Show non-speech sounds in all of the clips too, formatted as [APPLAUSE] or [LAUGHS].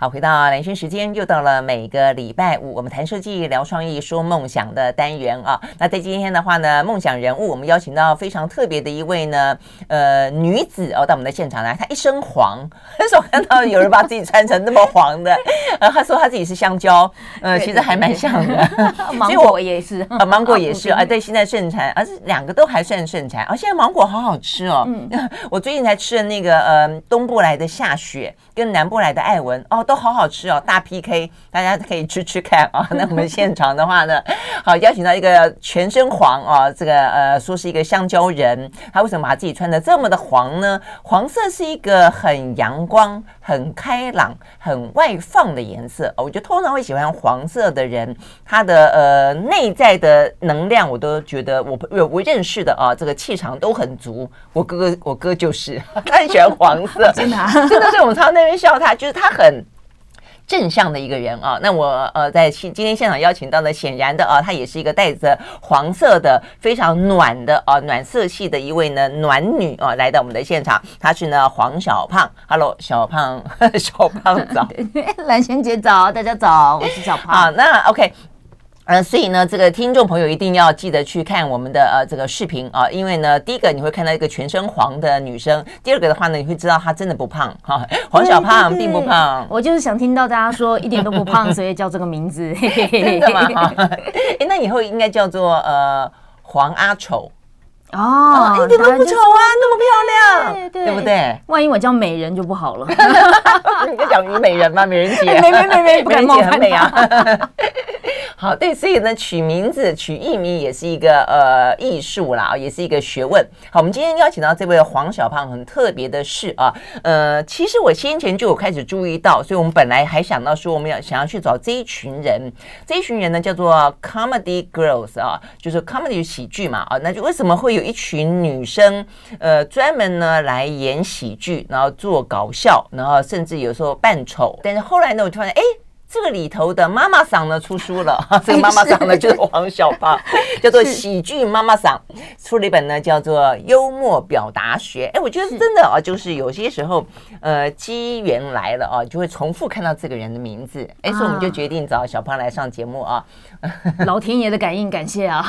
好，回到兰萱时间，又到了每个礼拜五，我们谈设计、聊创意、说梦想的单元啊。那在今天的话呢，梦想人物，我们邀请到非常特别的一位呢，呃，女子哦，到我们的现场来。她一身黄，很少看到有人把自己穿成那么黄的。呃，她说她自己是香蕉，呃，其实还蛮像的。[LAUGHS] 芒果也是，啊，芒果也是啊。对，现在盛产，而且两个都还算盛产。而现在芒果好好吃哦。嗯，[LAUGHS] 我最近才吃了那个呃，东部来的夏雪跟南部来的艾文哦。都好好吃哦，大 PK，大家可以吃吃看啊。[LAUGHS] 那我们现场的话呢，好邀请到一个全身黄啊，这个呃说是一个香蕉人，他为什么把自己穿的这么的黄呢？黄色是一个很阳光、很开朗、很外放的颜色。我觉得通常会喜欢黄色的人，他的呃内在的能量，我都觉得我我我认识的啊，这个气场都很足。我哥哥我哥就是 [LAUGHS] 他很喜欢黄色，[LAUGHS] 真的、啊、真的是我们常常那边笑他，就是他很。正向的一个人啊，那我呃在今今天现场邀请到的，显然的啊，她也是一个带着黄色的非常暖的啊暖色系的一位呢暖女啊，来到我们的现场，她是呢黄小胖，Hello 小胖，[LAUGHS] 小胖早，[LAUGHS] 蓝萱姐早，大家早，我是小胖。啊，那 OK。呃，所以呢，这个听众朋友一定要记得去看我们的呃这个视频啊，因为呢，第一个你会看到一个全身黄的女生，第二个的话呢，你会知道她真的不胖哈，[LAUGHS] 黄小胖并不胖。我就是想听到大家说一点都不胖，所以叫这个名字。真的吗？[LAUGHS] 哎，那以后应该叫做呃黄阿丑哦，一点都不丑啊，那么漂亮，对不对？万一我叫美人就不好了。[LAUGHS] 你在讲虞美人吗？美人姐，美美美美，不敢冒很美啊。好，对，所以呢，取名字、取艺名也是一个呃艺术啦，也是一个学问。好，我们今天邀请到这位黄小胖，很特别的是啊，呃，其实我先前就有开始注意到，所以我们本来还想到说，我们要想要去找这一群人，这一群人呢叫做 Comedy Girls 啊，就是 Comedy 喜剧嘛啊，那就为什么会有一群女生呃专门呢来演喜剧，然后做搞笑，然后甚至有时候扮丑，但是后来呢，我突然哎。这个里头的妈妈嗓呢出书了，[LAUGHS] 这个妈妈嗓呢就是黄小胖，[LAUGHS] 叫做喜剧妈妈嗓，出了一本呢叫做《幽默表达学》。哎，我觉得真的啊，就是有些时候，呃，机缘来了啊，就会重复看到这个人的名字。哎，所以我们就决定找小胖来上节目啊。[LAUGHS] 老天爷的感应，感谢啊。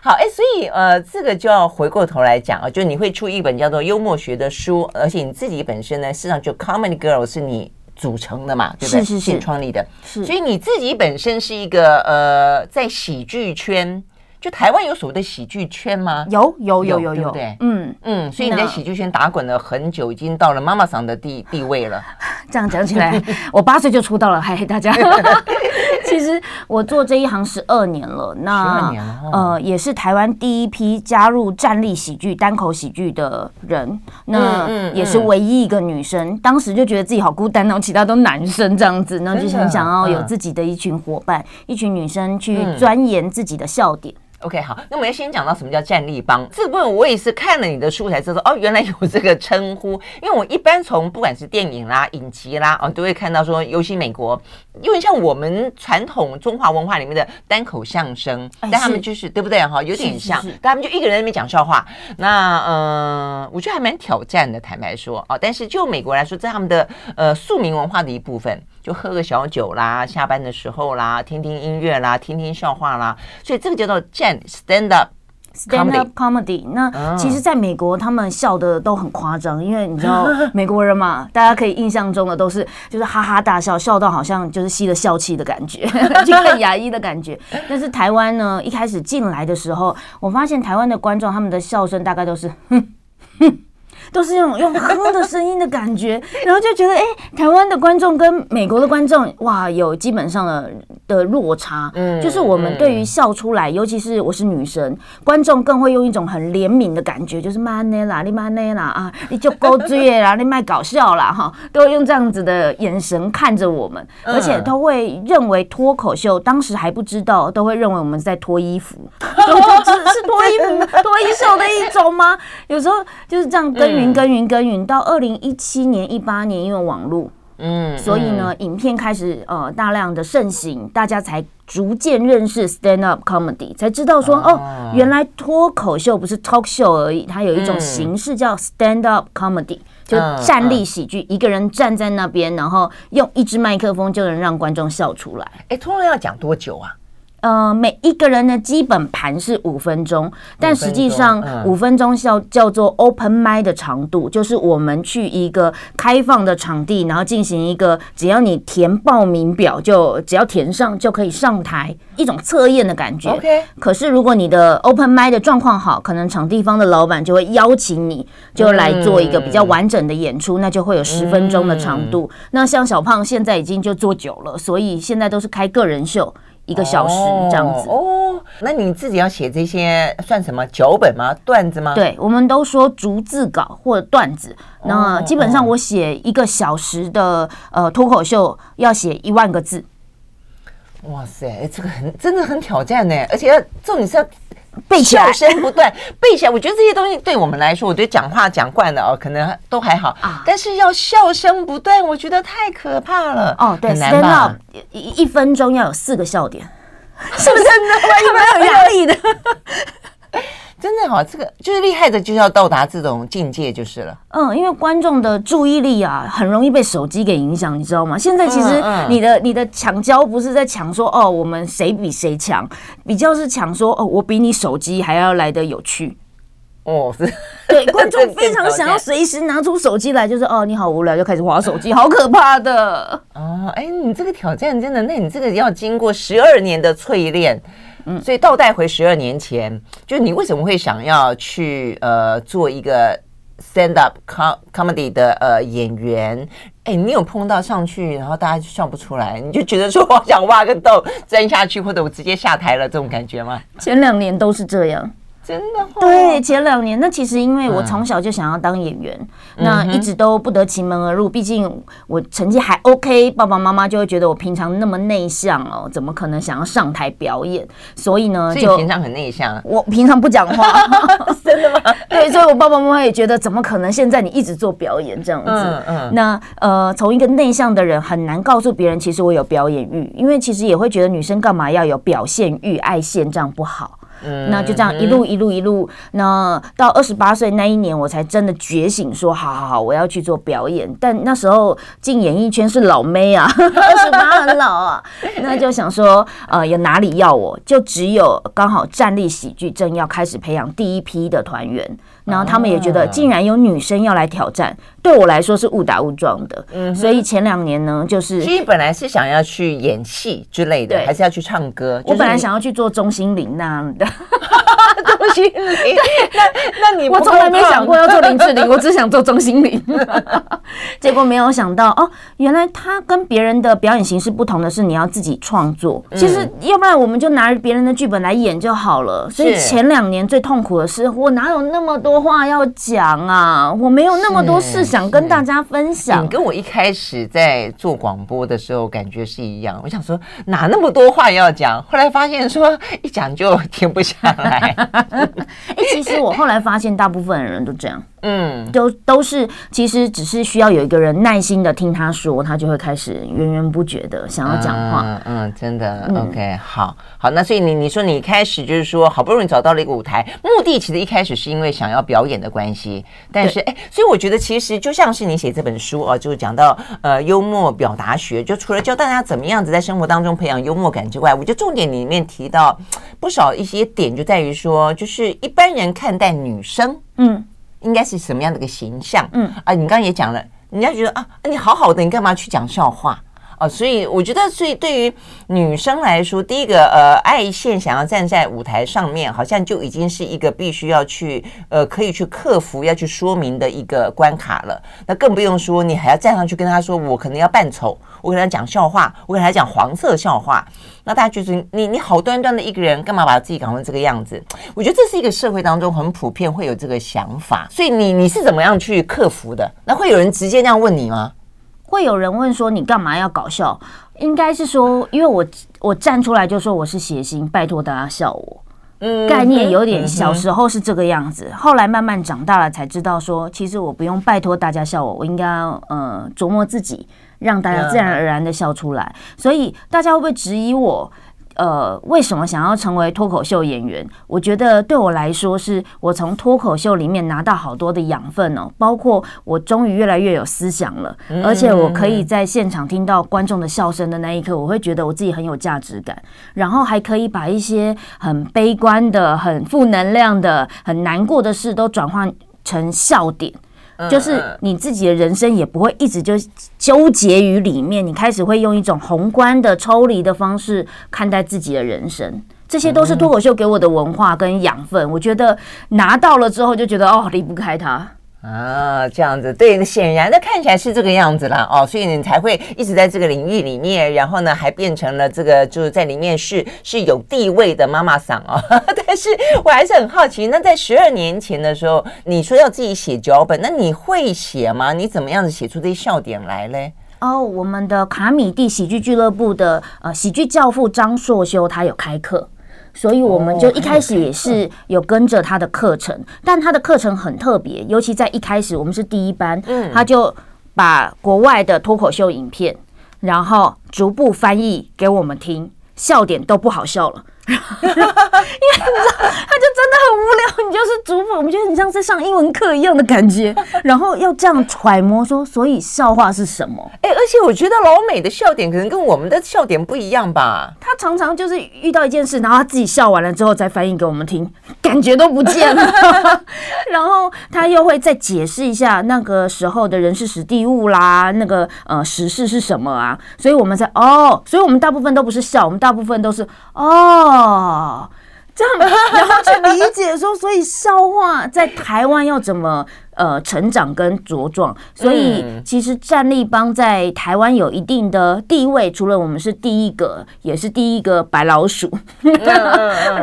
好，哎，所以呃，这个就要回过头来讲啊，就你会出一本叫做《幽默学》的书，而且你自己本身呢，事实上就 Comedy Girl 是你。组成的嘛，对不对？是是是，创立的。是，所以你自己本身是一个呃，在喜剧圈，就台湾有所谓的喜剧圈吗？有有有有有，对，嗯嗯。所以你在喜剧圈打滚了很久，已经到了妈妈桑的地地位了。[LAUGHS] 这样讲起来，我八岁就出道了，嗨，大家。[LAUGHS] 其实我做这一行十二年了，那呃也是台湾第一批加入站立喜剧、单口喜剧的人，那也是唯一一个女生。当时就觉得自己好孤单哦，其他都男生这样子，那就很想要有自己的一群伙伴，一群女生去钻研自己的笑点。OK，好，那我们要先讲到什么叫战立帮这部分，我也是看了你的书才知道哦，原来有这个称呼。因为我一般从不管是电影啦、影集啦，哦，都会看到说，尤其美国，因为像我们传统中华文化里面的单口相声，但他们就是对不对哈，有点像，但他们就一个人在那边讲笑话。那嗯、呃，我觉得还蛮挑战的，坦白说哦，但是就美国来说，在他们的呃庶民文化的一部分。就喝个小酒啦，下班的时候啦，听听音乐啦，听听笑话啦，所以这个叫做站 stand up stand up comedy。那其实，在美国，他们笑的都很夸张，因为你知道 [LAUGHS] 美国人嘛，大家可以印象中的都是就是哈哈大笑，笑到好像就是吸了笑气的感觉，[LAUGHS] 就很牙医的感觉。但是台湾呢，一开始进来的时候，我发现台湾的观众他们的笑声大概都是哼哼。都是那种用哼的声音的感觉，[LAUGHS] 然后就觉得哎、欸，台湾的观众跟美国的观众哇，有基本上的的落差。嗯，就是我们对于笑出来，尤其是我是女生，观众更会用一种很怜悯的感觉，就是妈呢啦，你妈呢啦啊，你就勾追啦，[LAUGHS] 你卖搞笑啦哈，都会用这样子的眼神看着我们，而且都会认为脱口秀，当时还不知道，都会认为我们在脱衣服，[LAUGHS] 是脱衣服、脱衣秀的一种吗？有时候就是这样跟。耕耘耕耘耕耘，到二零一七年、一八年，因为网络，嗯，所以呢，影片开始呃大量的盛行，大家才逐渐认识 stand up comedy，才知道说哦，原来脱口秀不是 talk show 而已，它有一种形式叫 stand up comedy。就站立喜剧，一个人站在那边，然后用一支麦克风就能让观众笑出来。哎，通常要讲多久啊？呃，每一个人的基本盘是五分钟，但实际上五分钟叫叫做 open mic 的长度，就是我们去一个开放的场地，然后进行一个只要你填报名表就只要填上就可以上台，一种测验的感觉。OK。可是如果你的 open mic 的状况好，可能场地方的老板就会邀请你，就来做一个比较完整的演出，那就会有十分钟的长度。那像小胖现在已经就做久了，所以现在都是开个人秀。一个小时这样子哦，那你自己要写这些算什么脚本吗？段子吗？对，我们都说逐字稿或者段子。那基本上我写一个小时的呃脱口秀要写一万个字。哇塞，这个很真的很挑战呢，而且要重点是要。背起来，笑声不断，[LAUGHS] 背起来。我觉得这些东西对我们来说，我觉得讲话讲惯了哦，可能都还好啊。但是要笑声不断，我觉得太可怕了。哦，对，stand up 一一分钟要有四个笑点，[LAUGHS] 是不是万一 [LAUGHS] 没有压力的。好，这个就是厉害的，就是要到达这种境界就是了。嗯，因为观众的注意力啊，很容易被手机给影响，你知道吗？现在其实你的、嗯嗯、你的抢焦不是在抢说哦，我们谁比谁强，比较是抢说哦，我比你手机还要来得有趣。哦，是，[LAUGHS] 对，[LAUGHS] 观众非常想要随时拿出手机来，就是哦，你好无聊就开始划手机，好可怕的。[LAUGHS] 哦，哎，你这个挑战真的，那你这个要经过十二年的淬炼。嗯，所以倒带回十二年前，就你为什么会想要去呃做一个 stand up com comedy 的呃演员？哎，你有碰到上去，然后大家就笑不出来，你就觉得说我想挖个洞钻下去，或者我直接下台了这种感觉吗？前两年都是这样。真的、哦、对，前两年那其实因为我从小就想要当演员，嗯、那一直都不得其门而入。毕竟我成绩还 OK，爸爸妈妈就会觉得我平常那么内向哦，怎么可能想要上台表演？所以呢，就平常很内向。我平常不讲话，[LAUGHS] 真的吗？[LAUGHS] 对，所以我爸爸妈妈也觉得，怎么可能现在你一直做表演这样子？嗯嗯。那呃，从一个内向的人很难告诉别人，其实我有表演欲，因为其实也会觉得女生干嘛要有表现欲、爱现这样不好。那就这样一路一路一路，那到二十八岁那一年，我才真的觉醒，说好好好，我要去做表演。但那时候进演艺圈是老妹啊，[LAUGHS] 二十八很老啊，那就想说，呃，有哪里要我？就只有刚好站立喜剧正要开始培养第一批的团员。然后他们也觉得，竟然有女生要来挑战，对我来说是误打误撞的。嗯，所以前两年呢，就是其实本来是想要去演戏之类的，还是要去唱歌？我本来想要去做钟心凌那样的。[LAUGHS] 钟心凌，那那你我从来没想过要做林志玲，我只想做钟心凌。[LAUGHS] 结果没有想到哦，原来他跟别人的表演形式不同的是，你要自己创作。其实要不然我们就拿别人的剧本来演就好了。所以前两年最痛苦的是，我哪有那么多。话要讲啊，我没有那么多事想跟大家分享。你跟我一开始在做广播的时候感觉是一样。我想说哪那么多话要讲，后来发现说一讲就停不下来。[LAUGHS] 哎，其实我后来发现大部分的人都这样。嗯，都都是，其实只是需要有一个人耐心的听他说，他就会开始源源不绝的想要讲话。嗯，嗯，真的。嗯、OK，好，好，那所以你你说你一开始就是说好不容易找到了一个舞台，目的其实一开始是因为想要表演的关系，但是哎，所以我觉得其实就像是你写这本书啊，就是讲到呃幽默表达学，就除了教大家怎么样子在生活当中培养幽默感之外，我觉得重点里面提到不少一些点，就在于说，就是一般人看待女生，嗯。应该是什么样的一个形象？嗯啊，你刚刚也讲了，人家觉得啊，你好好的，你干嘛去讲笑话？哦，所以我觉得，所以对于女生来说，第一个呃，爱线想要站在舞台上面，好像就已经是一个必须要去呃，可以去克服、要去说明的一个关卡了。那更不用说，你还要站上去跟他说，我可能要扮丑，我跟他讲笑话，我跟他讲黄色笑话。那大家就是你你好端端的一个人，干嘛把自己搞成这个样子？我觉得这是一个社会当中很普遍会有这个想法。所以你你是怎么样去克服的？那会有人直接那样问你吗？会有人问说，你干嘛要搞笑？应该是说，因为我我站出来就说我是谐星，拜托大家笑我。嗯，概念有点小时候是这个样子，后来慢慢长大了才知道说，其实我不用拜托大家笑我，我应该呃琢磨自己，让大家自然而然的笑出来。所以大家会不会质疑我？呃，为什么想要成为脱口秀演员？我觉得对我来说，是我从脱口秀里面拿到好多的养分哦，包括我终于越来越有思想了，而且我可以在现场听到观众的笑声的那一刻，我会觉得我自己很有价值感，然后还可以把一些很悲观的、很负能量的、很难过的事都转换成笑点。就是你自己的人生也不会一直就纠结于里面，你开始会用一种宏观的抽离的方式看待自己的人生，这些都是脱口秀给我的文化跟养分。我觉得拿到了之后就觉得哦，离不开它。啊，这样子，对，显然的看起来是这个样子啦，哦，所以你才会一直在这个领域里面，然后呢，还变成了这个就是在里面是是有地位的妈妈桑哦。[LAUGHS] 但是我还是很好奇，那在十二年前的时候，你说要自己写脚本，那你会写吗？你怎么样子写出这些笑点来嘞？哦，我们的卡米蒂喜剧俱乐部的呃喜剧教父张硕修他有开课。所以我们就一开始也是有跟着他的课程，但他的课程很特别，尤其在一开始我们是第一班，他就把国外的脱口秀影片，然后逐步翻译给我们听，笑点都不好笑了。[LAUGHS] 因为你知道，他就真的很无聊，你就是主播，我们觉得你像在上英文课一样的感觉，[LAUGHS] 然后要这样揣摩说，所以笑话是什么？哎，而且我觉得老美的笑点可能跟我们的笑点不一样吧？他常常就是遇到一件事，然后他自己笑完了之后再翻译给我们听，感觉都不见了。[LAUGHS] 然后他又会再解释一下那个时候的人事史地物啦，那个呃时事是什么啊？所以我们在哦，所以我们大部分都不是笑，我们大部分都是哦。哦，这样，然后去理解说，所以笑话在台湾要怎么？呃，成长跟茁壮，所以其实战立帮在台湾有一定的地位。除了我们是第一个，也是第一个白老鼠，[LAUGHS]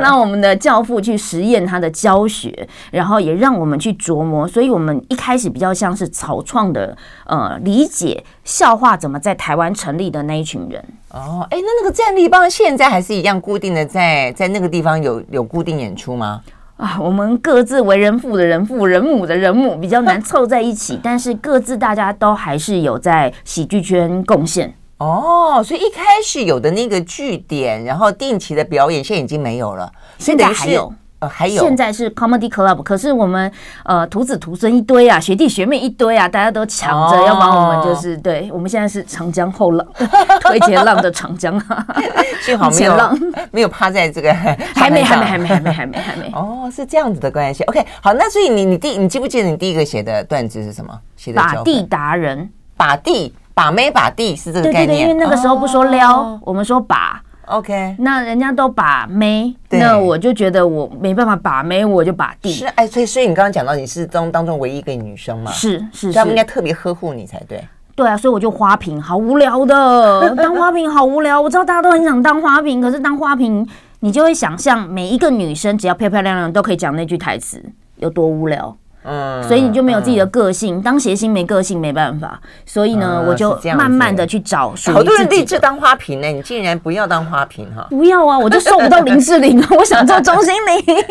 让我们的教父去实验他的教学，然后也让我们去琢磨。所以我们一开始比较像是草创的，呃，理解笑话怎么在台湾成立的那一群人。哦，哎，那那个战立邦现在还是一样固定的在在那个地方有有固定演出吗？啊，我们各自为人父的人父，人母的人母，比较难凑在一起，但是各自大家都还是有在喜剧圈贡献。哦，所以一开始有的那个据点，然后定期的表演，现在已经没有了，现在还有。还有，现在是 Comedy Club，可是我们呃徒子徒孙一堆啊，学弟学妹一堆啊，大家都抢着要帮我们，就是、哦、对，我们现在是长江后浪，[LAUGHS] 推前浪的长江，[LAUGHS] 幸好没有浪没有趴在这个 [LAUGHS] 还，还没还没还没还没还没还没哦，是这样子的关系。OK，好，那所以你你第你记不记得你第一个写的段子是什么？写的把地达人，把地把妹把地是这个概念，对对对，因为那个时候不说撩，哦、我们说把。OK，那人家都把妹，那我就觉得我没办法把妹，我就把弟。是哎，所以所以你刚刚讲到你是当当中唯一一个女生嘛？是是，是，他们应该特别呵护你才对。对啊，所以我就花瓶，好无聊的，[LAUGHS] 当花瓶好无聊。我知道大家都很想当花瓶，可是当花瓶，你就会想象每一个女生只要漂漂亮亮都可以讲那句台词，有多无聊。嗯，所以你就没有自己的个性，嗯、当谐星没个性没办法，所以呢，嗯、我就慢慢的去找。好多人立志当花瓶呢，你竟然不要当花瓶哈？不要啊，我就受不到林志玲，[LAUGHS] 我想做钟欣凌。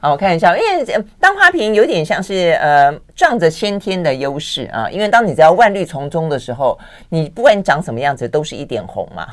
好，我看一下，因为当花瓶有点像是呃仗着先天的优势啊，因为当你只要万绿丛中的时候，你不管你长什么样子，都是一点红嘛。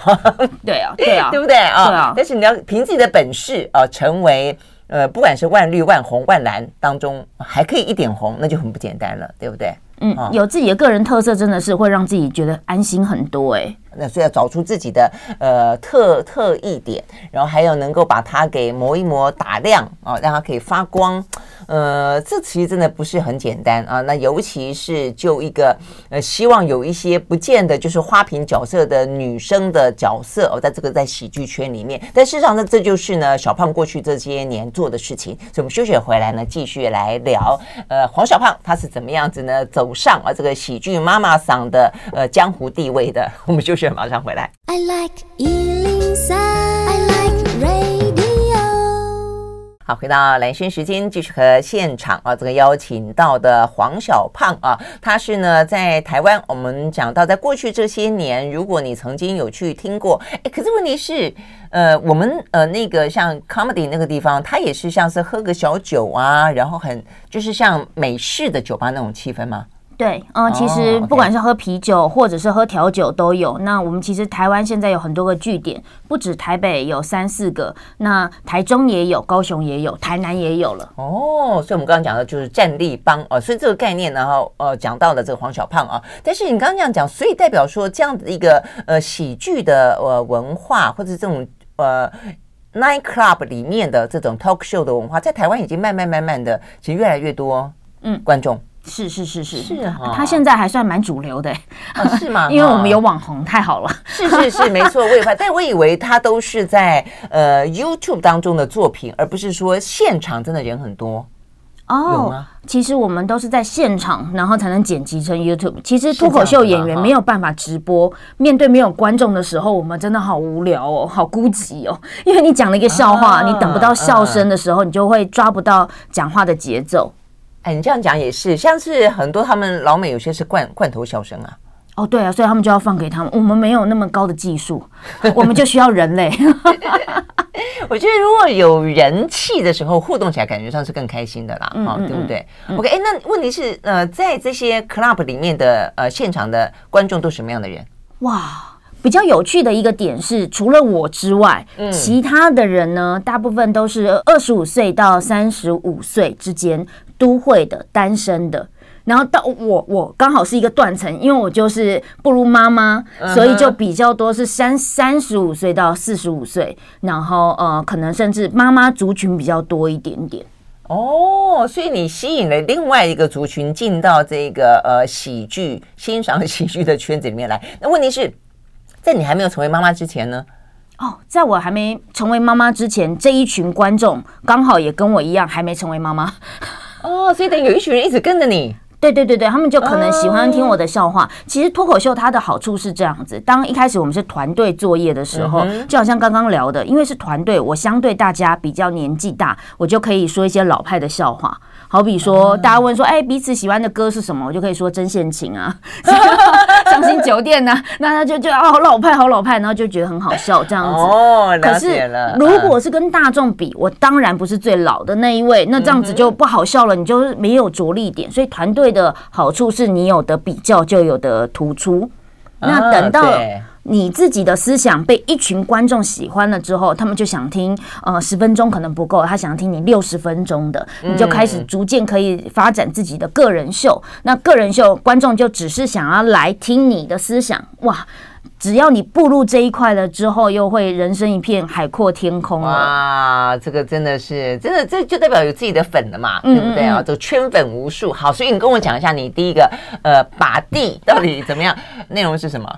对啊，对啊，[LAUGHS] 对不对啊？对啊。但是你要凭自己的本事啊，成为。呃，不管是万绿、万红、万蓝当中，还可以一点红，那就很不简单了，对不对？嗯，有自己的个人特色，真的是会让自己觉得安心很多哎。那所以要找出自己的呃特特异点，然后还有能够把它给磨一磨、打亮啊，让它可以发光。呃，这其实真的不是很简单啊。那尤其是就一个呃，希望有一些不见得就是花瓶角色的女生的角色哦，在这个在喜剧圈里面。但事实上呢，这就是呢小胖过去这些年做的事情。所以我们休息回来呢，继续来聊。呃，黄小胖他是怎么样子呢？走上啊这个喜剧妈妈桑的呃江湖地位的。[LAUGHS] 我们休息，马上回来。I like 好，回到蓝轩时间，继续和现场啊，这个邀请到的黄小胖啊，他是呢在台湾。我们讲到，在过去这些年，如果你曾经有去听过，哎，可是问题是，呃，我们呃那个像 comedy 那个地方，它也是像是喝个小酒啊，然后很就是像美式的酒吧那种气氛吗？对，嗯，其实不管是喝啤酒或者是喝调酒都有。那我们其实台湾现在有很多个据点，不止台北有三四个，那台中也有，高雄也有，台南也有了。哦，所以我们刚刚讲的就是战力帮哦，所以这个概念，然后呃讲到了这个黄小胖啊。但是你刚刚这样讲，所以代表说这样的一个呃喜剧的呃文化，或者这种呃 night club 里面的这种 talk show 的文化，在台湾已经慢慢慢慢的，其实越来越多嗯观众。是是是是是啊，他现在还算蛮主流的，是吗？[LAUGHS] 因为我们有网红，太好了。是是是，没错，我也怕，但我以为他都是在呃 YouTube 当中的作品，而不是说现场真的人很多哦。其实我们都是在现场，然后才能剪辑成 YouTube。其实脱口秀演员没有办法直播，面对没有观众的时候，我们真的好无聊哦，好孤寂哦。[LAUGHS] 因为你讲了一个笑话，你等不到笑声的时候，你就会抓不到讲话的节奏。哎，你这样讲也是，像是很多他们老美有些是罐罐头笑声啊。哦，对啊，所以他们就要放给他们。我们没有那么高的技术，我们就需要人类。[LAUGHS] 我觉得如果有人气的时候，互动起来感觉上是更开心的啦，嗯、哦，对不对、嗯、？OK，哎，那问题是，呃，在这些 club 里面的呃现场的观众都什么样的人？哇！比较有趣的一个点是，除了我之外，嗯，其他的人呢，大部分都是二十五岁到三十五岁之间，都会的、单身的。然后到我，我刚好是一个断层，因为我就是不如妈妈，所以就比较多是三三十五岁到四十五岁，然后呃，可能甚至妈妈族群比较多一点点。哦，所以你吸引了另外一个族群进到这个呃喜剧欣赏喜剧的圈子里面来。那问题是？在你还没有成为妈妈之前呢？哦，在我还没成为妈妈之前，这一群观众刚好也跟我一样还没成为妈妈。哦，所以等于有一群人一直跟着你。对对对对，他们就可能喜欢听我的笑话。其实脱口秀它的好处是这样子：当一开始我们是团队作业的时候，就好像刚刚聊的，因为是团队，我相对大家比较年纪大，我就可以说一些老派的笑话。好比说，大家问说，哎，彼此喜欢的歌是什么？我就可以说《针线情》啊，《伤心酒店》呐，那他就觉得哦，好老派，好老派，然后就觉得很好笑这样子。哦。可是如果是跟大众比，我当然不是最老的那一位，那这样子就不好笑了，你就没有着力点。所以团队的好处是你有的比较，就有的突出。那等到。你自己的思想被一群观众喜欢了之后，他们就想听，呃，十分钟可能不够，他想听你六十分钟的，你就开始逐渐可以发展自己的个人秀。那个人秀观众就只是想要来听你的思想，哇！只要你步入这一块了之后，又会人生一片海阔天空了。哇，这个真的是真的，这就代表有自己的粉了嘛，对不对啊？就圈粉无数。好，所以你跟我讲一下，你第一个呃把地到底怎么样？内容是什么？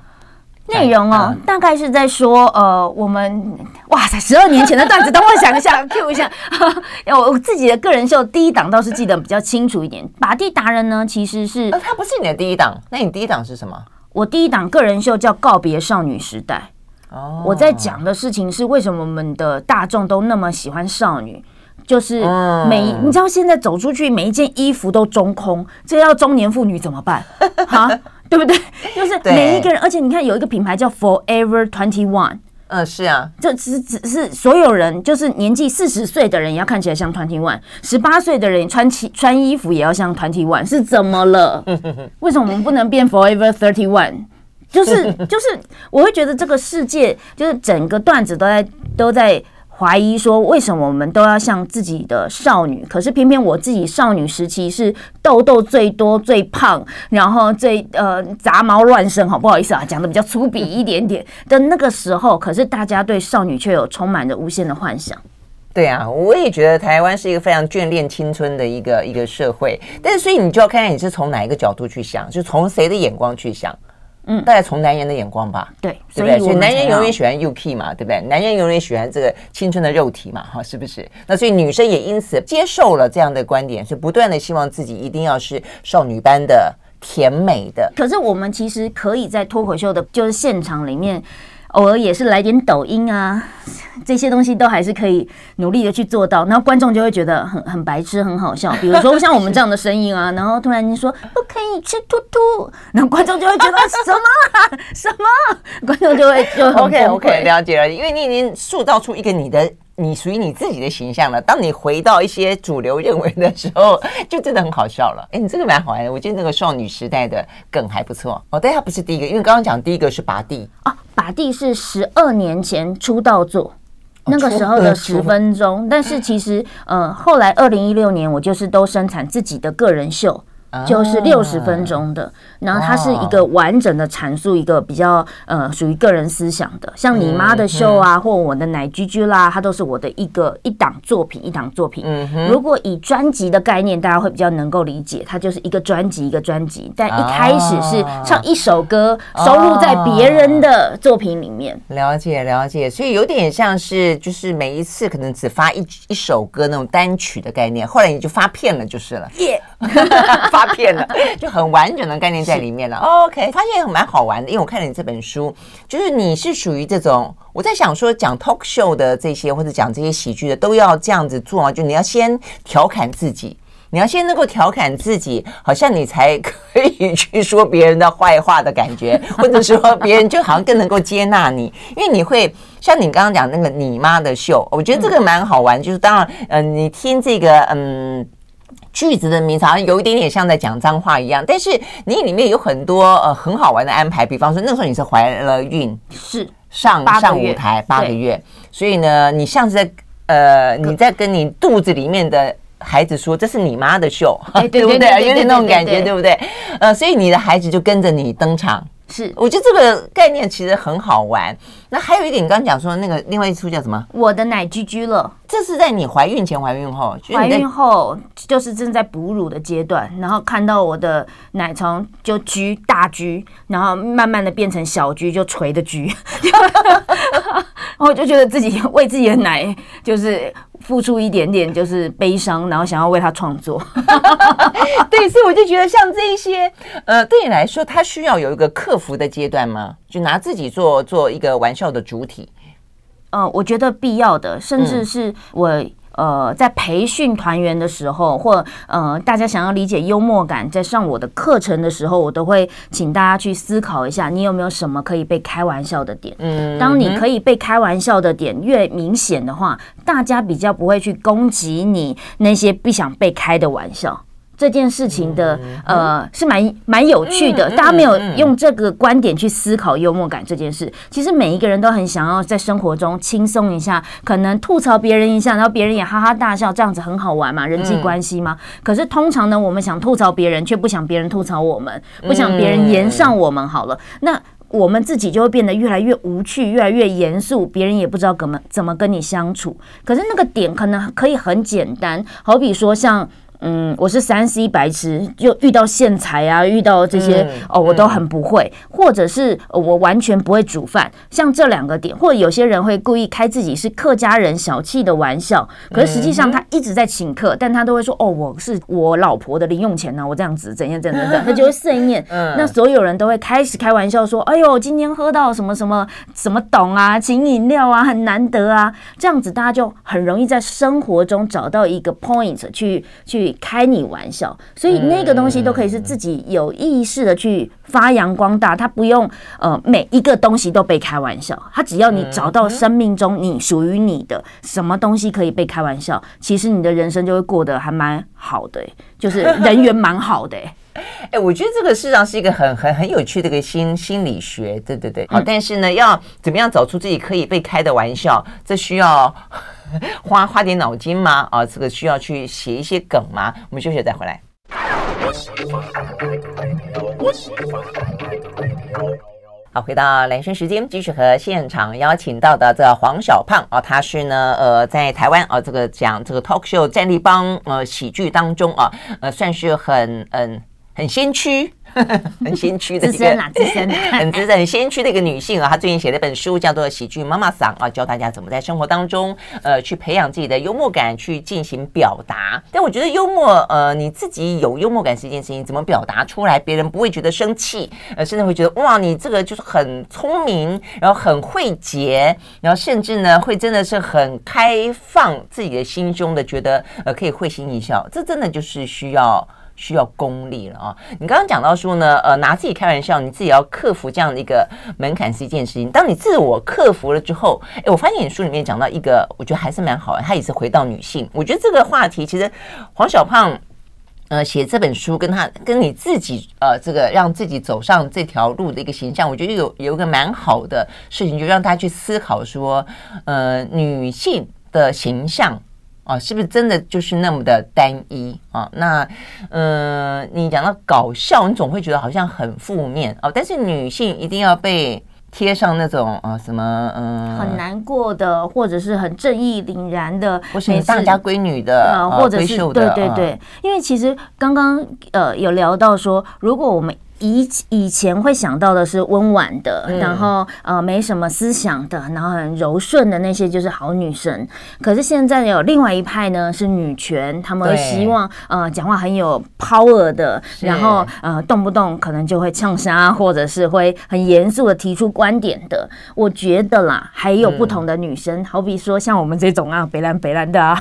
内容哦，大概是在说，呃，我们哇塞，十二年前的段子，等我想一下，[LAUGHS] Q 一下。[LAUGHS] 我自己的个人秀第一档倒是记得比较清楚一点。把地达人呢，其实是，呃，他不是你的第一档，那你第一档是什么？我第一档个人秀叫《告别少女时代》。哦，我在讲的事情是为什么我们的大众都那么喜欢少女，就是每你知道现在走出去每一件衣服都中空，这要中年妇女怎么办？[LAUGHS] 哈？对不对？就是每一个人，而且你看，有一个品牌叫 Forever Twenty One。嗯，是啊，这只只是所有人，就是年纪四十岁的人也要看起来像 Twenty One，十八岁的人穿起穿衣服也要像 Twenty One，是怎么了？[LAUGHS] 为什么我们不能变 Forever Thirty One？就是就是，我会觉得这个世界就是整个段子都在都在。怀疑说，为什么我们都要像自己的少女？可是偏偏我自己少女时期是痘痘最多、最胖，然后最呃杂毛乱生。好不好意思啊，讲的比较粗鄙一点点的那个时候，可是大家对少女却有充满着无限的幻想。对啊，我也觉得台湾是一个非常眷恋青春的一个一个社会。但是，所以你就要看看你是从哪一个角度去想，就从谁的眼光去想。嗯，大概从男人的眼光吧，对，对不对？所以男人永远喜欢 UK 嘛，对不对？男人永远喜欢这个青春的肉体嘛，哈，是不是？那所以女生也因此接受了这样的观点，是不断的希望自己一定要是少女般的甜美的。可是我们其实可以在脱口秀的，就是现场里面。偶尔也是来点抖音啊，这些东西都还是可以努力的去做到，然后观众就会觉得很很白痴，很好笑。[LAUGHS] 比如说像我们这样的声音啊，然后突然间说不可以吃兔兔，[LAUGHS] 然后观众就会觉得什么 [LAUGHS] 什么，观众就会就 OK OK 了解了，因为你已经塑造出一个你的。你属于你自己的形象了。当你回到一些主流认为的时候，就真的很好笑了。哎，你这个蛮好玩的。我觉得那个少女时代的梗还不错哦。但它不是第一个，因为刚刚讲第一个是拔地啊，拔地是十二年前出道作，那个时候的十分钟。但是其实，嗯，后来二零一六年我就是都生产自己的个人秀。就是六十分钟的，然后它是一个完整的阐述一个比较呃属于个人思想的，像你妈的秀啊，或我的奶居居啦，它都是我的一个一档作品，一档作品。如果以专辑的概念，大家会比较能够理解，它就是一个专辑一个专辑，但一开始是唱一首歌，收录在别人的作品里面。了解了解，所以有点像是就是每一次可能只发一一首歌那种单曲的概念，后来你就发片了就是了。耶。[LAUGHS] 发片了，[LAUGHS] 就很完整的概念在里面了。OK，发现蛮好玩的，因为我看了你这本书，就是你是属于这种，我在想说讲 talk show 的这些或者讲这些喜剧的都要这样子做啊，就你要先调侃自己，你要先能够调侃自己，好像你才可以去说别人的坏话的感觉，[LAUGHS] 或者说别人就好像更能够接纳你，因为你会像你刚刚讲那个你妈的秀，我觉得这个蛮好玩，就是当然，嗯、呃，你听这个，嗯。句子的名字好像有一点点像在讲脏话一样，但是你里面有很多呃很好玩的安排，比方说那时候你是怀了孕，是上上舞台八个月，所以呢，你像是在呃你在跟你肚子里面的孩子说这是你妈的秀，[LAUGHS] 对不对？有点那种感觉，对不对？呃，所以你的孩子就跟着你登场。是，我觉得这个概念其实很好玩。那还有一点，你刚刚讲说那个另外一出叫什么？我的奶居居了。这是在你怀孕前、怀孕后？怀孕后就是正在哺乳的阶段，然后看到我的奶从就居大居，然后慢慢的变成小居，就垂的居。[LAUGHS] 我就觉得自己为自己的奶就是。付出一点点就是悲伤，然后想要为他创作。[LAUGHS] 对，所以我就觉得像这一些，呃，对你来说，他需要有一个克服的阶段吗？就拿自己做做一个玩笑的主体。嗯、呃，我觉得必要的，甚至是我。呃，在培训团员的时候，或呃，大家想要理解幽默感，在上我的课程的时候，我都会请大家去思考一下，你有没有什么可以被开玩笑的点？嗯，当你可以被开玩笑的点越明显的话，大家比较不会去攻击你那些不想被开的玩笑。这件事情的呃是蛮蛮有趣的，大家没有用这个观点去思考幽默感这件事。其实每一个人都很想要在生活中轻松一下，可能吐槽别人一下，然后别人也哈哈大笑，这样子很好玩嘛，人际关系嘛。可是通常呢，我们想吐槽别人，却不想别人吐槽我们，不想别人言上我们。好了，那我们自己就会变得越来越无趣，越来越严肃，别人也不知道怎么怎么跟你相处。可是那个点可能可以很简单，好比说像。嗯，我是三 C 白痴，就遇到线材啊，遇到这些、嗯、哦，我都很不会，嗯、或者是我完全不会煮饭，像这两个点，或者有些人会故意开自己是客家人小气的玩笑，可是实际上他一直在请客，但他都会说哦，我是我老婆的零用钱呢、啊，我这样子怎样怎样怎样，他 [LAUGHS] 就会碎念。嗯，那所有人都会开始开玩笑说，哎呦，今天喝到什么什么什么懂啊，请饮料啊，很难得啊，这样子大家就很容易在生活中找到一个 point 去去。开你玩笑，所以那个东西都可以是自己有意识的去发扬光大，它不用呃每一个东西都被开玩笑，它只要你找到生命中你属于你的什么东西可以被开玩笑，其实你的人生就会过得还蛮好的，就是 [LAUGHS] 人缘蛮好的。哎，我觉得这个事实上是一个很很很有趣的一个心心理学，对对对。好，但是呢，要怎么样找出自己可以被开的玩笑，这需要。[LAUGHS] 花花点脑筋吗？啊，这个需要去写一些梗吗？我们休息再回来。好，回到蓝生时间，继续和现场邀请到的这个黄小胖啊，他是呢，呃，在台湾啊，这个讲这个 talk show 战立帮呃喜剧当中啊，呃，算是很嗯很先驱。[LAUGHS] 很先驱的一个，[LAUGHS] 很资深、很先驱的一个女性啊，她最近写了一本书，叫做《喜剧妈妈桑》啊，教大家怎么在生活当中，呃，去培养自己的幽默感，去进行表达。但我觉得幽默，呃，你自己有幽默感是一件事情，怎么表达出来，别人不会觉得生气，呃，甚至会觉得哇，你这个就是很聪明，然后很会结，然后甚至呢，会真的是很开放自己的心胸的，觉得呃，可以会心一笑。这真的就是需要。需要功力了啊。你刚刚讲到说呢，呃，拿自己开玩笑，你自己要克服这样的一个门槛是一件事情。当你自我克服了之后，哎，我发现你书里面讲到一个，我觉得还是蛮好的，他也是回到女性。我觉得这个话题其实黄小胖。呃，写这本书跟他跟你自己呃，这个让自己走上这条路的一个形象，我觉得有有一个蛮好的事情，就让大家去思考说，呃，女性的形象啊，呃，是不是真的就是那么的单一啊？那呃，你讲到搞笑，你总会觉得好像很负面哦，但是女性一定要被。贴上那种啊什么嗯，很难过的，或者是很正义凛然的，或是大家闺女的呃，或者是对对对，因为其实刚刚呃有聊到说，如果我们。以以前会想到的是温婉的，嗯、然后呃没什么思想的，然后很柔顺的那些就是好女生。可是现在有另外一派呢，是女权，他们希望呃讲话很有 power 的，然后呃动不动可能就会呛声，或者是会很严肃的提出观点的。我觉得啦，还有不同的女生，嗯、好比说像我们这种啊，北兰北兰的啊，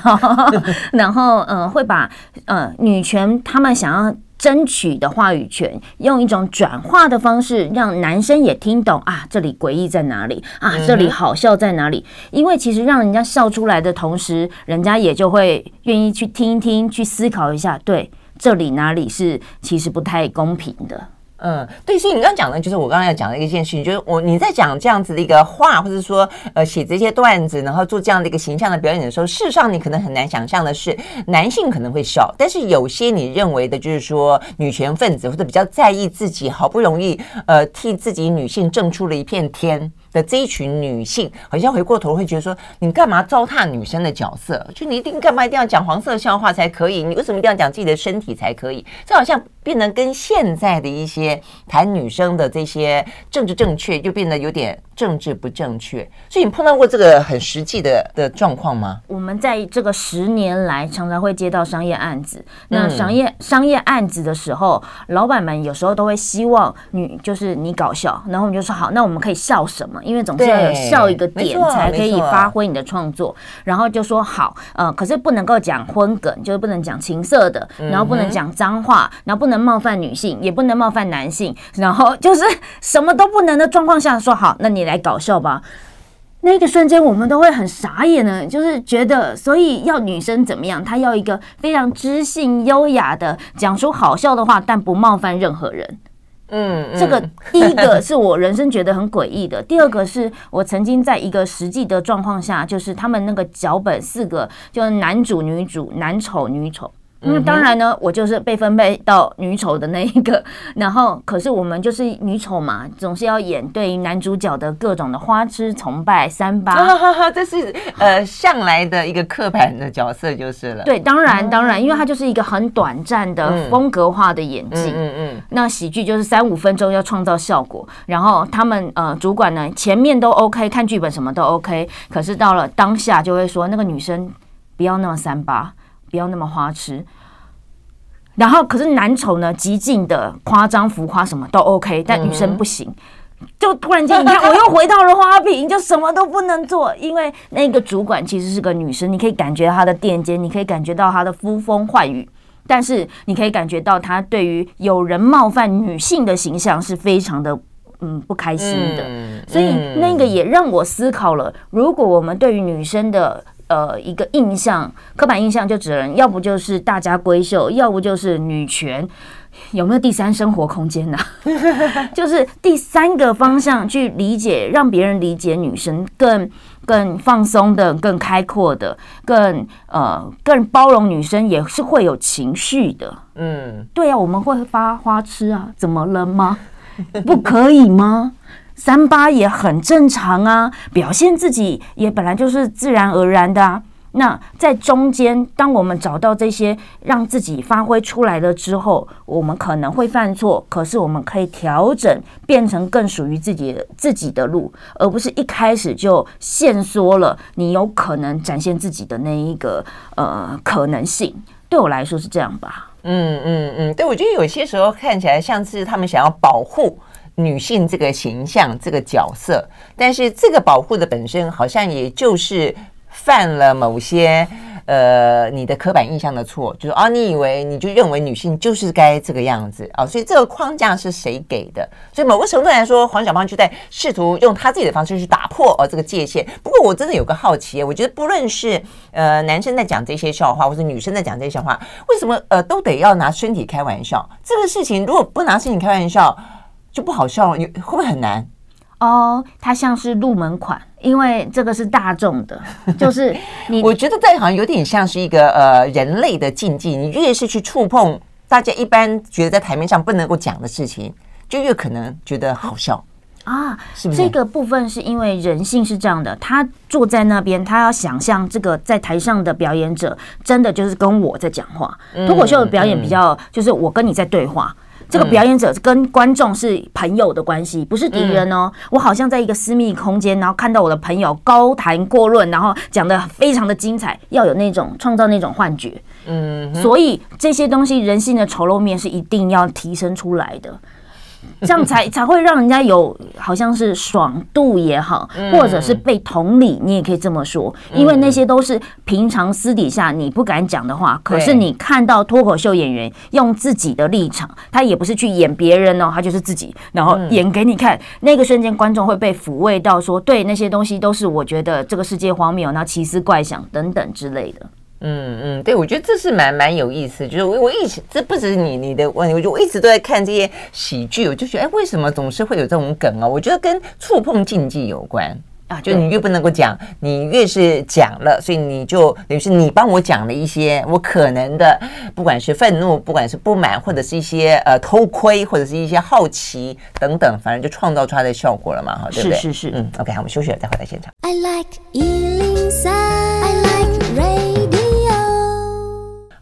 [LAUGHS] 然后嗯、呃、会把呃女权他们想要。争取的话语权，用一种转化的方式，让男生也听懂啊，这里诡异在哪里啊，这里好笑在哪里？因为其实让人家笑出来的同时，人家也就会愿意去听一听，去思考一下，对，这里哪里是其实不太公平的。嗯，对，所以你刚刚讲的，就是我刚刚要讲的一件事情，就是我你在讲这样子的一个话，或者说呃写这些段子，然后做这样的一个形象的表演的时候，事实上你可能很难想象的是，男性可能会笑，但是有些你认为的，就是说女权分子或者比较在意自己，好不容易呃替自己女性挣出了一片天。的这一群女性，好像回过头会觉得说，你干嘛糟蹋女生的角色？就你一定干嘛一定要讲黄色笑话才可以？你为什么一定要讲自己的身体才可以？这好像变得跟现在的一些谈女生的这些政治正确，就变得有点政治不正确。所以你碰到过这个很实际的的状况吗？我们在这个十年来，常常会接到商业案子。那商业、嗯、商业案子的时候，老板们有时候都会希望女就是你搞笑，然后我们就说好，那我们可以笑什么？因为总是要有笑一个点才可以发挥你的创作，然后就说好，呃，可是不能够讲荤梗，就是不能讲情色的，然后不能讲脏话，然后不能冒犯女性，也不能冒犯男性，然后就是什么都不能的状况下说好，那你来搞笑吧。那个瞬间我们都会很傻眼呢，就是觉得，所以要女生怎么样？她要一个非常知性优雅的讲出好笑的话，但不冒犯任何人。嗯，这个第一个是我人生觉得很诡异的，[LAUGHS] 第二个是我曾经在一个实际的状况下，就是他们那个脚本四个，就男主、女主、男丑、女丑。那当然呢，我就是被分配到女丑的那一个，[LAUGHS] 然后可是我们就是女丑嘛，总是要演对于男主角的各种的花痴、崇拜、三八，哈哈哈，这是呃向来的一个刻板的角色就是了。对，当然当然，因为它就是一个很短暂的风格化的演技。嗯嗯。那喜剧就是三五分钟要创造效果，然后他们呃主管呢前面都 OK，看剧本什么都 OK，可是到了当下就会说那个女生不要那么三八。不要那么花痴，然后可是男丑呢，极尽的夸张浮夸，什么都 OK，但女生不行，就突然间你看我又回到了花瓶，就什么都不能做，因为那个主管其实是个女生，你可以感觉到她的垫肩，你可以感觉到她的呼风唤雨，但是你可以感觉到她对于有人冒犯女性的形象是非常的嗯不开心的，所以那个也让我思考了，如果我们对于女生的。呃，一个印象，刻板印象就只能，要不就是大家闺秀，要不就是女权，有没有第三生活空间呢？[LAUGHS] 就是第三个方向去理解，让别人理解女生更更放松的、更开阔的、更呃更包容女生，也是会有情绪的。嗯，对啊，我们会发花痴啊，怎么了吗？[LAUGHS] 不可以吗？三八也很正常啊，表现自己也本来就是自然而然的啊。那在中间，当我们找到这些让自己发挥出来了之后，我们可能会犯错，可是我们可以调整，变成更属于自己自己的路，而不是一开始就限缩了你有可能展现自己的那一个呃可能性。对我来说是这样吧。嗯嗯嗯，对，我觉得有些时候看起来像是他们想要保护。女性这个形象，这个角色，但是这个保护的本身好像也就是犯了某些呃你的刻板印象的错，就是啊，你以为你就认为女性就是该这个样子啊，所以这个框架是谁给的？所以某个程度来说，黄小胖就在试图用他自己的方式去打破呃这个界限。不过我真的有个好奇，我觉得不论是呃男生在讲这些笑话，或者女生在讲这些笑话，为什么呃都得要拿身体开玩笑？这个事情如果不拿身体开玩笑，就不好笑了，你会不会很难？哦，它像是入门款，因为这个是大众的，[LAUGHS] 就是你。我觉得这好像有点像是一个呃人类的禁忌，你越是去触碰大家一般觉得在台面上不能够讲的事情，就越可能觉得好笑啊，是不是？这个部分是因为人性是这样的，他坐在那边，他要想象这个在台上的表演者真的就是跟我在讲话。脱口秀的表演比较就是我跟你在对话。这个表演者跟观众是朋友的关系，不是敌人哦。我好像在一个私密空间，然后看到我的朋友高谈阔论，然后讲的非常的精彩，要有那种创造那种幻觉。嗯，所以这些东西人性的丑陋面是一定要提升出来的。[LAUGHS] 这样才才会让人家有好像是爽度也好，或者是被同理，你也可以这么说，因为那些都是平常私底下你不敢讲的话。可是你看到脱口秀演员用自己的立场，他也不是去演别人哦，他就是自己，然后演给你看。那个瞬间，观众会被抚慰到，说对那些东西都是我觉得这个世界荒谬，然后奇思怪想等等之类的。嗯嗯，对，我觉得这是蛮蛮有意思。就是我我一直这不只是你你的问题，我就我一直都在看这些喜剧，我就觉得哎，为什么总是会有这种梗啊？我觉得跟触碰禁忌有关啊。就你越不能够讲，你越是讲了，所以你就等于是你帮我讲了一些我可能的，不管是愤怒，不管是不满，或者是一些呃偷窥，或者是一些好奇等等，反正就创造出来的效果了嘛，哈，对不对？是是是，嗯，OK，好，我们休息了，再回来现场。I like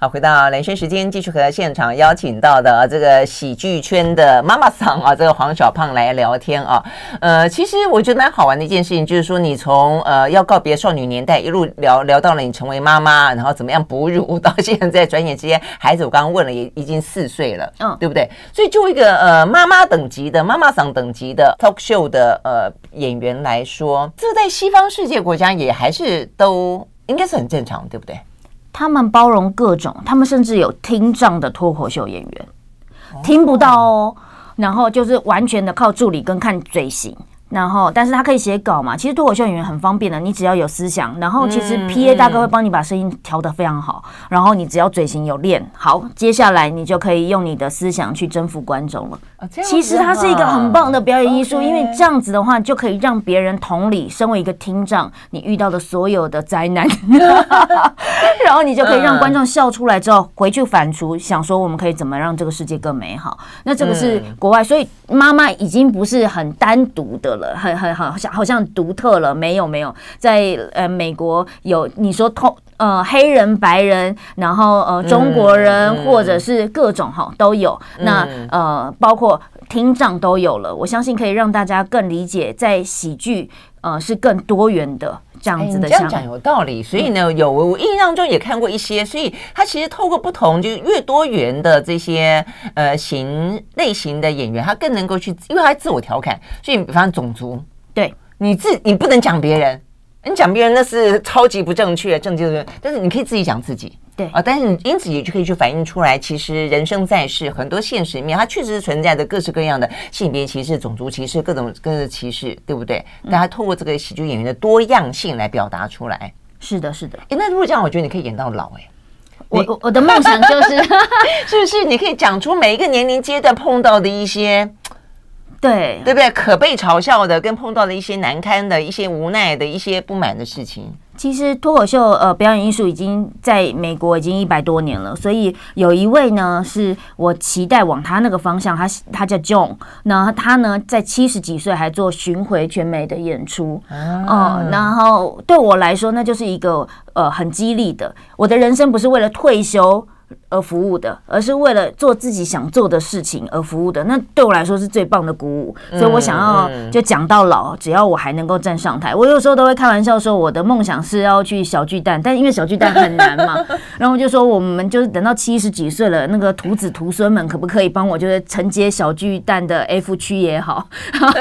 好，回到连线时间，继续和现场邀请到的这个喜剧圈的妈妈桑啊，这个黄小胖来聊天啊。呃，其实我觉得蛮好玩的一件事情，就是说你从呃要告别少女年代一路聊聊到了你成为妈妈，然后怎么样哺乳，到现在转眼之间孩子，我刚刚问了，也已经四岁了，嗯，对不对？所以就一个呃妈妈等级的妈妈桑等级的 talk show 的呃演员来说，这在西方世界国家也还是都应该是很正常，对不对？他们包容各种，他们甚至有听障的脱口秀演员，听不到哦，然后就是完全的靠助理跟看嘴型。然后，但是他可以写稿嘛？其实脱口秀演员很方便的，你只要有思想，然后其实 PA 大哥会帮你把声音调得非常好，然后你只要嘴型有练好，接下来你就可以用你的思想去征服观众了。其实它是一个很棒的表演艺术，因为这样子的话就可以让别人同理，身为一个厅长，你遇到的所有的灾难，[LAUGHS] 然后你就可以让观众笑出来之后回去反刍，想说我们可以怎么让这个世界更美好。那这个是国外，所以妈妈已经不是很单独的了。很很好像好像独特了，没有没有，在呃美国有你说通呃黑人白人，然后呃中国人、嗯、或者是各种哈都有，嗯、那呃包括听障都有了，我相信可以让大家更理解，在喜剧呃是更多元的这样子的。这样讲有道理，所以呢有我印象中也看过一些，所以他其实透过不同就是越多元的这些呃型类型的演员，他更能够去，因为他自我调侃，所以比方种族，对。你自你不能讲别人。你讲别人那是超级不正确，正确的，但是你可以自己讲自己，对啊，但是你因此也就可以去反映出来，其实人生在世很多现实面，它确实是存在着各式各样的性别歧视、种族歧视、各种各样的歧视，对不对？大家透过这个喜剧演员的多样性来表达出来，是的，是的。哎，那如果这样，我觉得你可以演到老，诶，我我的梦想就是，[LAUGHS] 是不是？你可以讲出每一个年龄阶段碰到的一些。对，对不对？可被嘲笑的，跟碰到的一些难堪的、一些无奈的、一些不满的事情。其实脱口秀呃表演艺术已经在美国已经一百多年了，所以有一位呢是我期待往他那个方向，他他叫 John，那他呢在七十几岁还做巡回全美的演出，嗯、啊呃，然后对我来说那就是一个呃很激励的。我的人生不是为了退休。而服务的，而是为了做自己想做的事情而服务的，那对我来说是最棒的鼓舞。所以我想要就讲到老，只要我还能够站上台。我有时候都会开玩笑说，我的梦想是要去小巨蛋，但因为小巨蛋很难嘛，[LAUGHS] 然后我就说我们就是等到七十几岁了，那个徒子徒孙们可不可以帮我，就是承接小巨蛋的 F 区也好，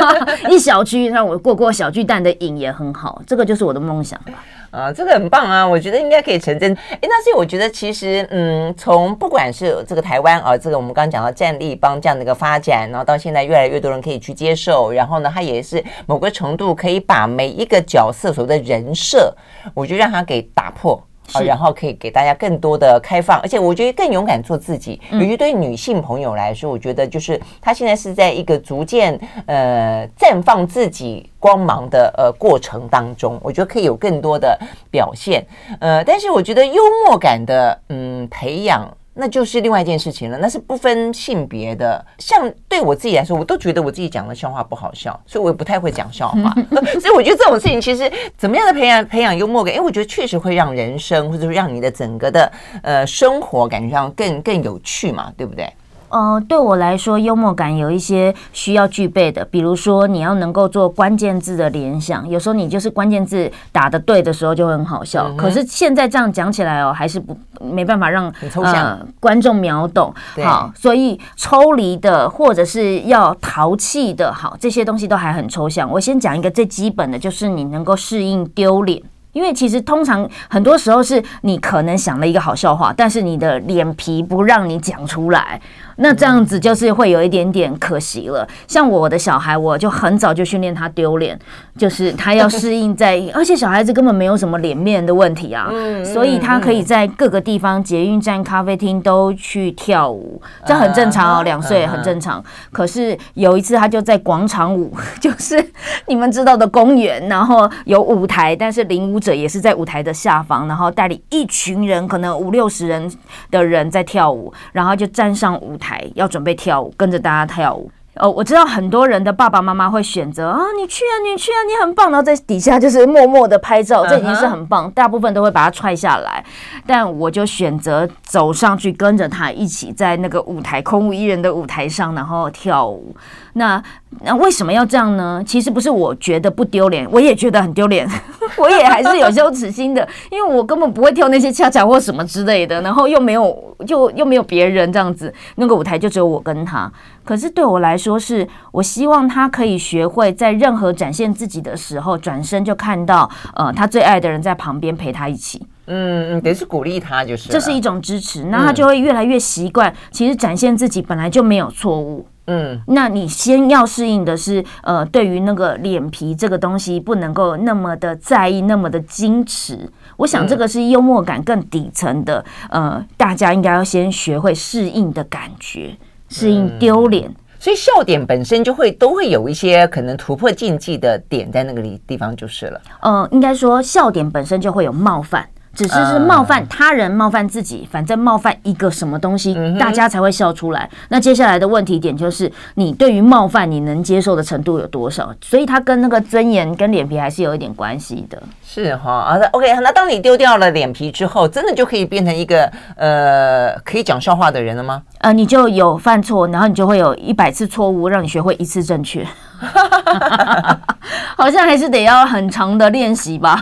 [LAUGHS] 一小区让我过过小巨蛋的瘾也很好，这个就是我的梦想吧。啊，这个很棒啊，我觉得应该可以成真。哎，那所以我觉得其实，嗯，从不管是这个台湾啊，这个我们刚刚讲到战力帮这样的一个发展，然后到现在越来越多人可以去接受，然后呢，它也是某个程度可以把每一个角色所谓的人设，我就让它给打破。啊，然后可以给大家更多的开放，而且我觉得更勇敢做自己。尤其对女性朋友来说，我觉得就是她现在是在一个逐渐呃绽放自己光芒的呃过程当中，我觉得可以有更多的表现。呃，但是我觉得幽默感的嗯培养。那就是另外一件事情了，那是不分性别的。像对我自己来说，我都觉得我自己讲的笑话不好笑，所以我也不太会讲笑话。[LAUGHS] 所以我觉得这种事情其实怎么样的培养培养幽默感，因为我觉得确实会让人生或者说让你的整个的呃生活感觉上更更有趣嘛，对不对？呃，对我来说，幽默感有一些需要具备的，比如说你要能够做关键字的联想，有时候你就是关键字打的对的时候就会很好笑。嗯、可是现在这样讲起来哦，还是不没办法让呃、观众秒懂。好，所以抽离的或者是要淘气的，好，这些东西都还很抽象。我先讲一个最基本的，就是你能够适应丢脸。因为其实通常很多时候是你可能想了一个好笑话，但是你的脸皮不让你讲出来，那这样子就是会有一点点可惜了。像我的小孩，我就很早就训练他丢脸，就是他要适应在，而且小孩子根本没有什么脸面的问题啊，所以他可以在各个地方，捷运站、咖啡厅都去跳舞，这很正常哦，两岁很正常。可是有一次他就在广场舞，[LAUGHS] 就是你们知道的公园，然后有舞台，但是领舞。也是在舞台的下方，然后带领一群人，可能五六十人的人在跳舞，然后就站上舞台要准备跳舞，跟着大家跳舞。哦，我知道很多人的爸爸妈妈会选择啊，你去啊，你去啊，你很棒，然后在底下就是默默的拍照，这已经是很棒。大部分都会把他踹下来，但我就选择走上去，跟着他一起在那个舞台空无一人的舞台上，然后跳舞。那那为什么要这样呢？其实不是我觉得不丢脸，我也觉得很丢脸，[LAUGHS] 我也还是有羞耻心的，[LAUGHS] 因为我根本不会跳那些恰恰或什么之类的，然后又没有就又没有别人这样子，那个舞台就只有我跟他。可是对我来说是，是我希望他可以学会在任何展现自己的时候，转身就看到呃他最爱的人在旁边陪他一起。嗯嗯，得是鼓励他就是，这是一种支持，那他就会越来越习惯。其实展现自己本来就没有错误。嗯，那你先要适应的是，呃，对于那个脸皮这个东西，不能够那么的在意，那么的矜持。我想这个是幽默感更底层的，呃，大家应该要先学会适应的感觉，适应丢脸。所以笑点本身就会都会有一些可能突破禁忌的点在那个里地方就是了。呃，应该说笑点本身就会有冒犯。只是是冒犯他人，冒犯自己，反正冒犯一个什么东西，大家才会笑出来。那接下来的问题点就是，你对于冒犯你能接受的程度有多少？所以它跟那个尊严跟脸皮还是有一点关系的。是哈啊，OK。那当你丢掉了脸皮之后，真的就可以变成一个呃可以讲笑话的人了吗？呃，你就有犯错，然后你就会有一百次错误，让你学会一次正确。[LAUGHS] [LAUGHS] 好像还是得要很长的练习吧。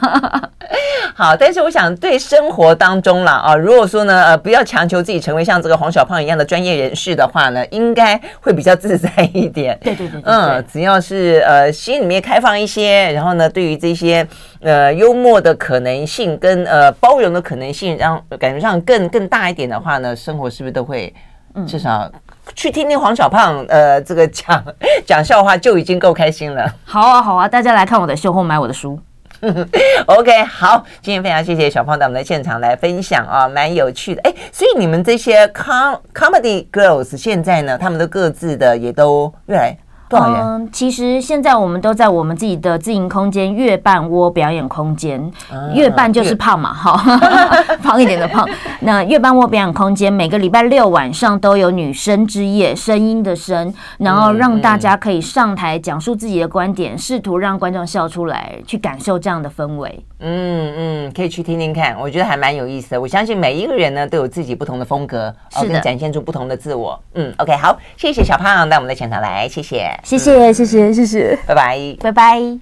[LAUGHS] 好，但是我想对生活当中啦啊，如果说呢呃不要强求自己成为像这个黄小胖一样的专业人士的话呢，应该会比较自在一点。对对对，对，嗯，只要是呃心里面开放一些，然后呢对于这些呃幽默的可能性跟呃包容的可能性，让感觉上更更大一点的话呢，生活是不是都会至少？去听听黄小胖，呃，这个讲讲笑话就已经够开心了。好啊，好啊，大家来看我的秀后买我的书。[LAUGHS] OK，好，今天非常谢谢小胖到我们的现场来分享啊，蛮有趣的。哎，所以你们这些 com comedy girls 现在呢，他们都各自的也都越来。嗯，其实现在我们都在我们自己的自营空间月半窝表演空间，月半就是胖嘛，哈，[LAUGHS] 胖一点的胖。那月半窝表演空间每个礼拜六晚上都有女生之夜，声音的声，然后让大家可以上台讲述自己的观点，试图让观众笑出来，去感受这样的氛围。嗯嗯，可以去听听看，我觉得还蛮有意思的。我相信每一个人呢都有自己不同的风格，是的，展现出不同的自我。嗯，OK，好，谢谢小胖到我们的现场来，谢谢。谢谢谢谢谢谢，拜拜，拜拜。